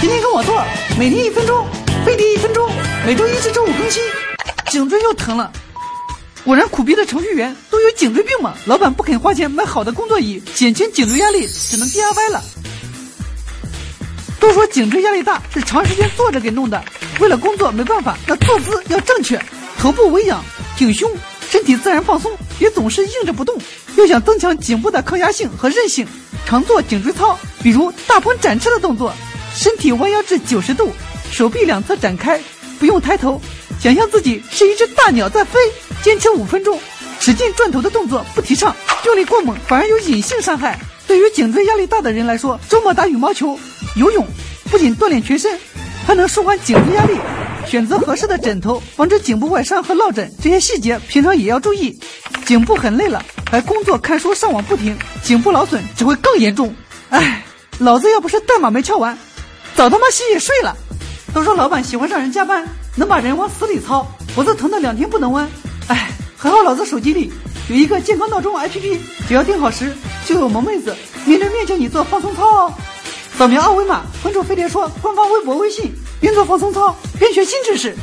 天天跟我做，每天一分钟，飞碟一分钟，每周一至周五更新。颈椎又疼了，果然苦逼的程序员都有颈椎病嘛？老板不肯花钱买好的工作椅，减轻颈椎压力，只能 DIY 了。都说颈椎压力大是长时间坐着给弄的，为了工作没办法，那坐姿要正确，头部微仰，挺胸，身体自然放松，别总是硬着不动。要想增强颈部的抗压性和韧性，常做颈椎操，比如大鹏展翅的动作，身体弯腰至九十度，手臂两侧展开，不用抬头，想象自己是一只大鸟在飞，坚持五分钟，使劲转头的动作不提倡，用力过猛反而有隐性伤害。对于颈椎压力大的人来说，周末打羽毛球。游泳不仅锻炼全身，还能舒缓颈椎压力。选择合适的枕头，防止颈部外伤和落枕，这些细节平常也要注意。颈部很累了，还工作、看书、上网不停，颈部劳损只会更严重。哎，老子要不是代码没敲完，早他妈洗洗睡了。都说老板喜欢让人加班，能把人往死里操，脖子疼的两天不能弯。哎，还好老子手机里有一个健康闹钟 APP，只要定好时，就有萌妹子面对面教你做放松操哦。扫描二维码关注飞碟说官方微博微信，边做放松操边学新知识。